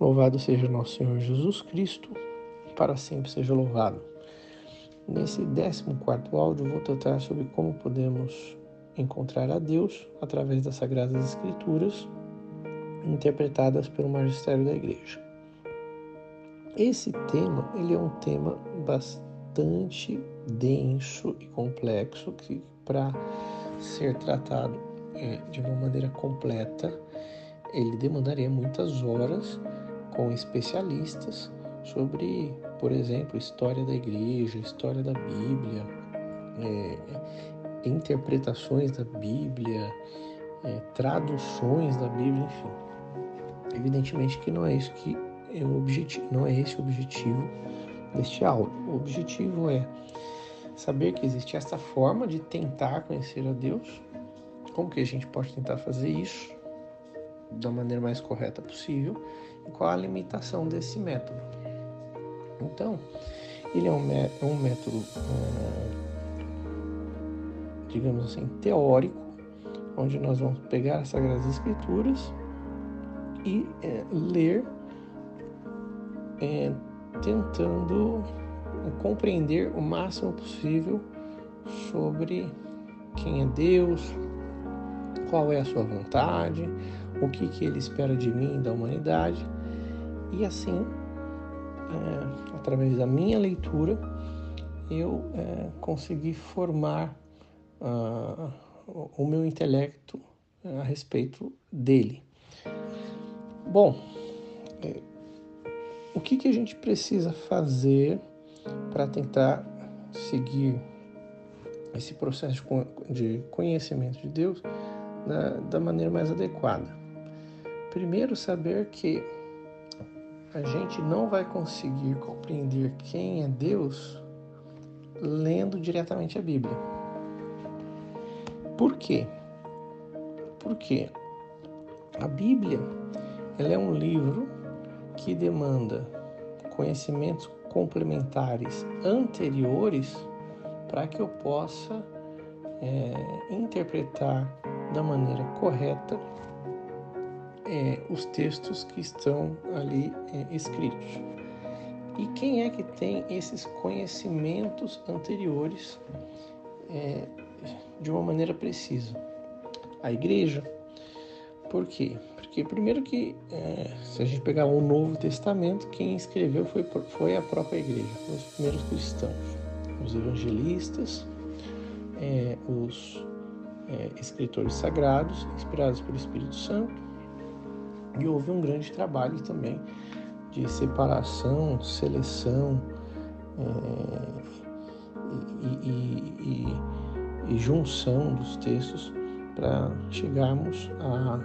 Louvado seja nosso Senhor Jesus Cristo, para sempre seja louvado. Nesse 14 áudio, vou tratar sobre como podemos encontrar a Deus através das Sagradas Escrituras, interpretadas pelo magistério da Igreja. Esse tema, ele é um tema bastante denso e complexo que, para ser tratado é, de uma maneira completa, ele demandaria muitas horas com especialistas sobre, por exemplo, história da igreja, história da Bíblia, é, interpretações da Bíblia, é, traduções da Bíblia, enfim. Evidentemente que não é isso que é o objetivo, não é esse o objetivo deste áudio. O objetivo é saber que existe essa forma de tentar conhecer a Deus. Como que a gente pode tentar fazer isso da maneira mais correta possível qual a limitação desse método. Então, ele é um, é um método, é, digamos assim, teórico, onde nós vamos pegar as Sagradas Escrituras e é, ler, é, tentando compreender o máximo possível sobre quem é Deus, qual é a sua vontade, o que, que ele espera de mim da humanidade. E assim, é, através da minha leitura, eu é, consegui formar uh, o meu intelecto é, a respeito dele. Bom, é, o que, que a gente precisa fazer para tentar seguir esse processo de conhecimento de Deus da, da maneira mais adequada? Primeiro, saber que a gente não vai conseguir compreender quem é Deus lendo diretamente a Bíblia. Por quê? Porque a Bíblia ela é um livro que demanda conhecimentos complementares anteriores para que eu possa é, interpretar da maneira correta é, os textos que estão ali é, escritos. E quem é que tem esses conhecimentos anteriores é, de uma maneira precisa? A igreja. Por quê? Porque, primeiro, que é, se a gente pegar o Novo Testamento, quem escreveu foi, foi a própria igreja, os primeiros cristãos, os evangelistas, é, os é, escritores sagrados, inspirados pelo Espírito Santo e houve um grande trabalho também de separação, seleção é, e, e, e, e, junção dos textos para chegarmos a,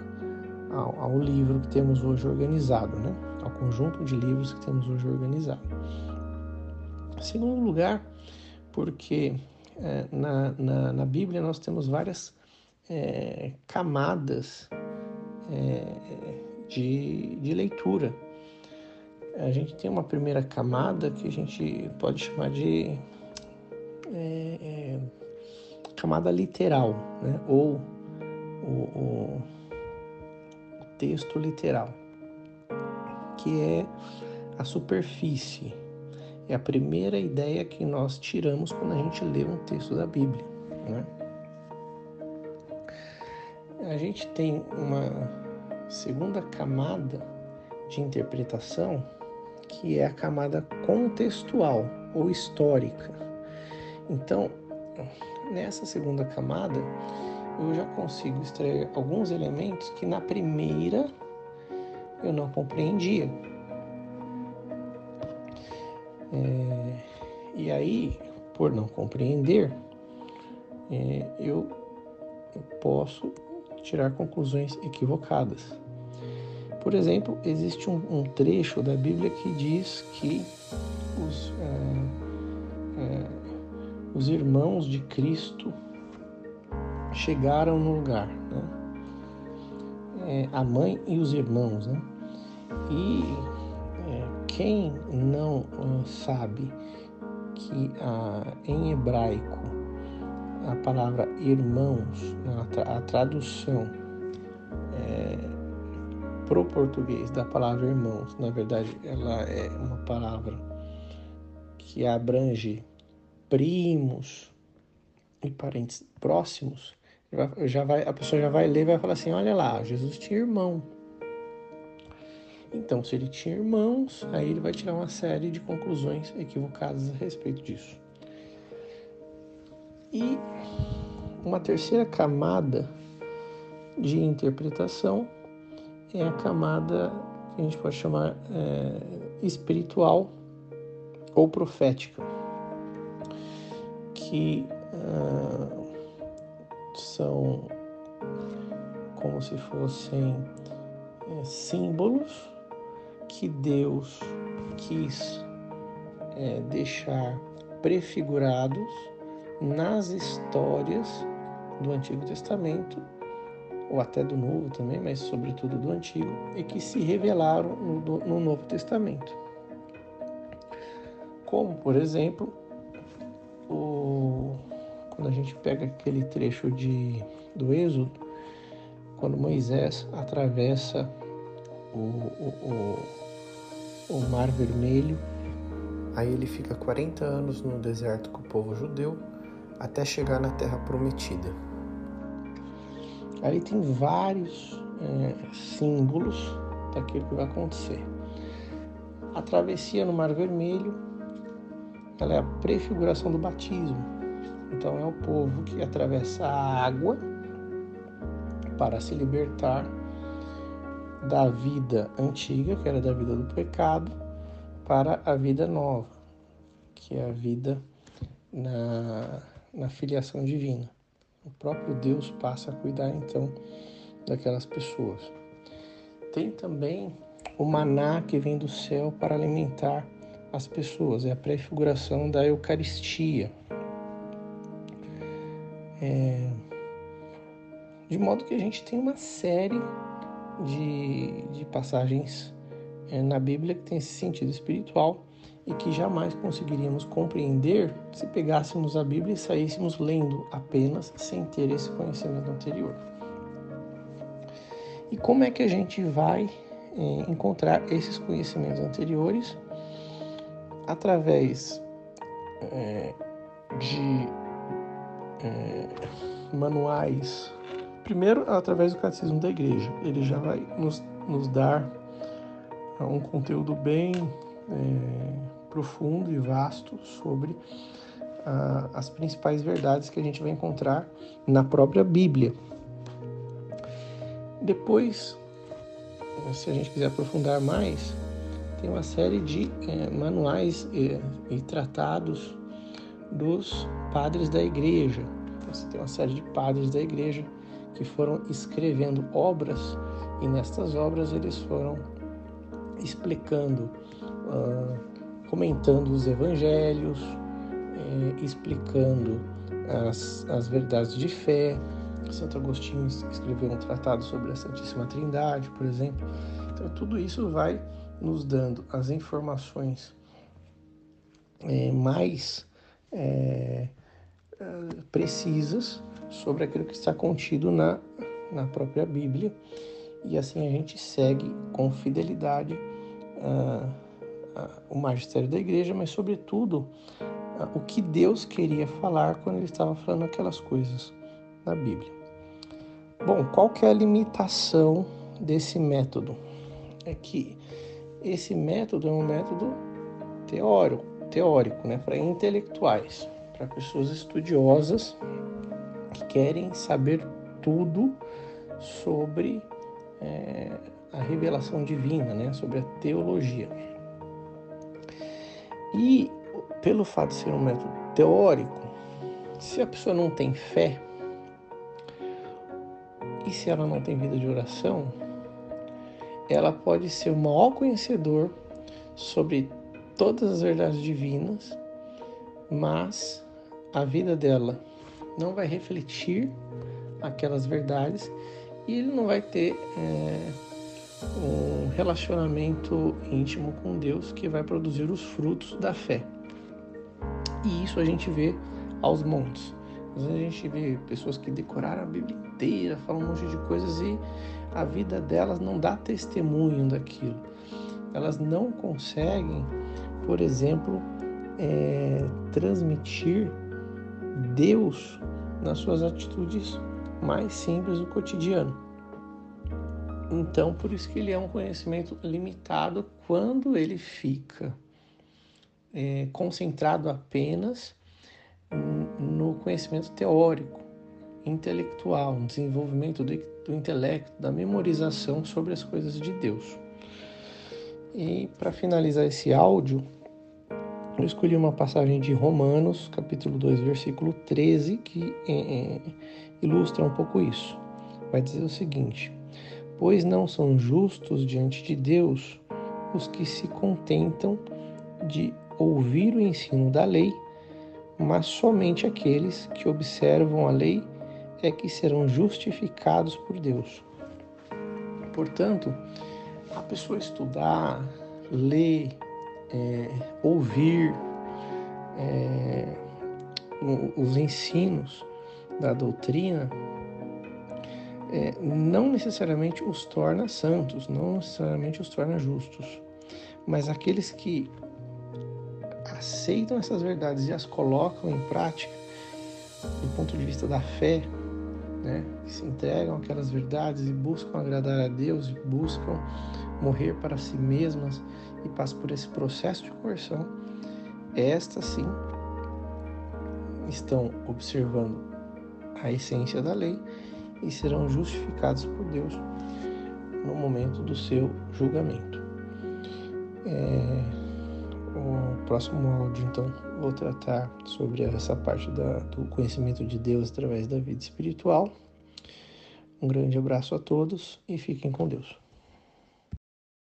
ao, ao, livro que temos hoje organizado, né? ao conjunto de livros que temos hoje organizado. Segundo lugar, porque é, na, na, na, Bíblia nós temos várias é, camadas de, de leitura. A gente tem uma primeira camada que a gente pode chamar de é, é, camada literal, né? ou o, o, o texto literal, que é a superfície. É a primeira ideia que nós tiramos quando a gente lê um texto da Bíblia. Né? A gente tem uma segunda camada de interpretação, que é a camada contextual ou histórica. Então, nessa segunda camada, eu já consigo extrair alguns elementos que na primeira eu não compreendia. É, e aí, por não compreender, é, eu posso tirar conclusões equivocadas. Por exemplo, existe um, um trecho da Bíblia que diz que os, é, é, os irmãos de Cristo chegaram no lugar, né? É, a mãe e os irmãos, né? E é, quem não é, sabe que a, em hebraico a palavra irmãos, a, tradução é, pro português da palavra irmãos, na verdade, ela é uma palavra que abrange primos e parentes próximos, já vai, a pessoa já vai ler e vai falar assim: olha lá, Jesus tinha irmão. Então, se ele tinha irmãos, aí ele vai tirar uma série de conclusões equivocadas a respeito disso. E uma terceira camada de interpretação é a camada que a gente pode chamar é, espiritual ou profética, que uh, são como se fossem é, símbolos que Deus quis é, deixar prefigurados nas histórias do Antigo Testamento, ou até do Novo também, mas sobretudo do Antigo, e que se revelaram no, no Novo Testamento. Como, por exemplo, o, quando a gente pega aquele trecho de, do Êxodo, quando Moisés atravessa o, o, o, o Mar Vermelho, aí ele fica 40 anos no deserto com o povo judeu, até chegar na Terra Prometida. Ali tem vários é, símbolos daquilo que vai acontecer. A travessia no Mar Vermelho, ela é a prefiguração do batismo. Então é o povo que atravessa a água para se libertar da vida antiga, que era da vida do pecado, para a vida nova, que é a vida na na filiação divina. O próprio Deus passa a cuidar então daquelas pessoas. Tem também o maná que vem do céu para alimentar as pessoas, é a prefiguração da Eucaristia. É... De modo que a gente tem uma série de, de passagens é, na Bíblia que tem esse sentido espiritual e que jamais conseguiríamos compreender se pegássemos a Bíblia e saíssemos lendo apenas sem ter esse conhecimento anterior. E como é que a gente vai é, encontrar esses conhecimentos anteriores? Através é, de é, manuais. Primeiro, através do Catecismo da Igreja. Ele já vai nos, nos dar um conteúdo bem profundo e vasto sobre uh, as principais verdades que a gente vai encontrar na própria Bíblia. Depois, se a gente quiser aprofundar mais, tem uma série de eh, manuais e, e tratados dos padres da igreja. Você tem uma série de padres da igreja que foram escrevendo obras e nestas obras eles foram explicando uh, comentando os evangelhos, é, explicando as, as verdades de fé. Santo Agostinho escreveu um tratado sobre a Santíssima Trindade, por exemplo. Então, tudo isso vai nos dando as informações é, mais é, precisas sobre aquilo que está contido na, na própria Bíblia. E assim a gente segue com fidelidade. Uh, o magistério da igreja, mas, sobretudo, o que Deus queria falar quando ele estava falando aquelas coisas na Bíblia. Bom, qual que é a limitação desse método? É que esse método é um método teórico, teórico né, para intelectuais, para pessoas estudiosas que querem saber tudo sobre é, a revelação divina, né, sobre a teologia. E pelo fato de ser um método teórico, se a pessoa não tem fé e se ela não tem vida de oração, ela pode ser o maior conhecedor sobre todas as verdades divinas, mas a vida dela não vai refletir aquelas verdades e ele não vai ter é, um relacionamento íntimo com Deus que vai produzir os frutos da fé. E isso a gente vê aos montes. Às vezes a gente vê pessoas que decoraram a Bíblia inteira, falam um monte de coisas e a vida delas não dá testemunho daquilo. Elas não conseguem, por exemplo, é, transmitir Deus nas suas atitudes mais simples do cotidiano. Então, por isso que ele é um conhecimento limitado quando ele fica é, concentrado apenas no conhecimento teórico, intelectual, no desenvolvimento do, do intelecto, da memorização sobre as coisas de Deus. E para finalizar esse áudio, eu escolhi uma passagem de Romanos, capítulo 2, versículo 13, que é, é, ilustra um pouco isso. Vai dizer o seguinte: Pois não são justos diante de Deus os que se contentam de ouvir o ensino da lei, mas somente aqueles que observam a lei é que serão justificados por Deus. Portanto, a pessoa estudar, ler, é, ouvir é, os ensinos da doutrina é, não necessariamente os torna santos, não necessariamente os torna justos, mas aqueles que aceitam essas verdades e as colocam em prática do ponto de vista da fé, né, que se entregam aquelas verdades e buscam agradar a Deus, e buscam morrer para si mesmas e passam por esse processo de conversão, estas sim estão observando a essência da lei e serão justificados por Deus no momento do seu julgamento. É, o próximo áudio, então, vou tratar sobre essa parte da, do conhecimento de Deus através da vida espiritual. Um grande abraço a todos e fiquem com Deus.